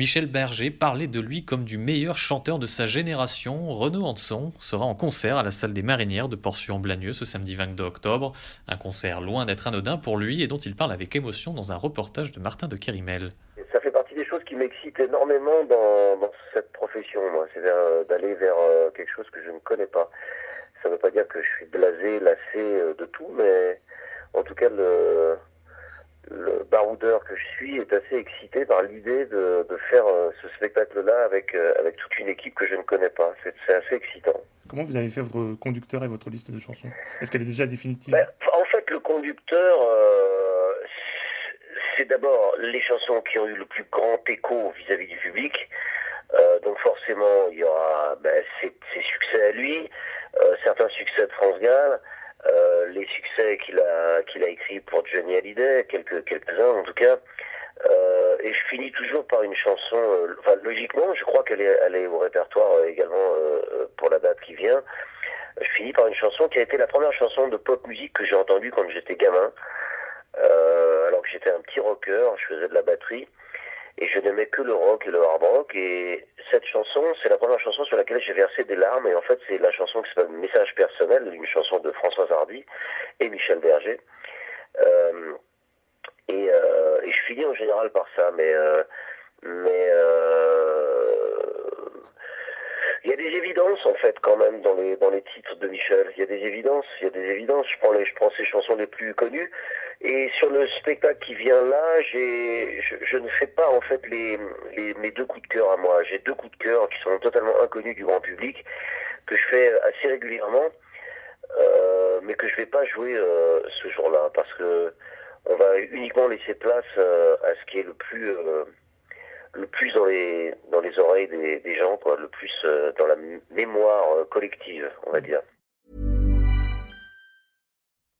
Michel Berger parlait de lui comme du meilleur chanteur de sa génération. Renaud Hanson sera en concert à la salle des Marinières de Portion-Blagneux ce samedi 22 octobre. Un concert loin d'être anodin pour lui et dont il parle avec émotion dans un reportage de Martin de Kérimel. Ça fait partie des choses qui m'excitent énormément dans, cette profession, c'est d'aller vers euh, quelque chose que je ne connais pas. Ça ne veut pas dire que je suis blasé, lassé euh, de tout, mais en tout cas, le, le baroudeur que je suis est assez excité par l'idée de, faire euh, ce spectacle-là avec, euh, avec toute une équipe que je ne connais pas. C'est assez excitant. Comment vous avez fait votre conducteur et votre liste de chansons? Est-ce qu'elle est déjà définitive? Ben, En fait, le conducteur, c'est d'abord les chansons qui ont eu le plus grand écho vis-à-vis du public. donc forcément, il y aura ben, ses, ses, succès à lui, euh, certains succès de France Gall, euh, les succès qu'il a qu'il a écrit pour Johnny Hallyday, quelques quelques-uns en tout cas. Euh, et je finis toujours par une chanson. enfin, logiquement, je crois qu'elle est, est au répertoire également pour la date qui vient. Je finis par une chanson qui a été la première chanson de pop musique que j'ai entendue quand j'étais gamin. alors que j'étais un petit rocker, je faisais de la batterie et je n'aimais que le rock et le hard rock. Et cette chanson, c'est la première chanson sur laquelle j'ai versé des larmes. Et en fait, c'est la chanson qui s'appelle Message personnel, une chanson de Françoise Hardy et Michel Berger. Euh, euh, et, je finis en général par ça, mais euh, mais il y a des évidences en fait quand même dans les dans les titres de Michel. Il y a des évidences, il y a des évidences. Je prends les je prends ses chansons les plus connues. Et sur le spectacle qui vient là, j'ai, je, ne fais pas en fait les, les, mes deux coups de cœur à moi. J'ai deux coups de cœur qui sont totalement inconnus du grand public, que je fais assez régulièrement, euh, mais que je vais pas jouer euh, ce jour-là parce que on va uniquement laisser place euh, à ce qui est le plus euh, le plus dans les dans les oreilles des, des gens, quoi, le plus euh, dans la mémoire collective, on va dire.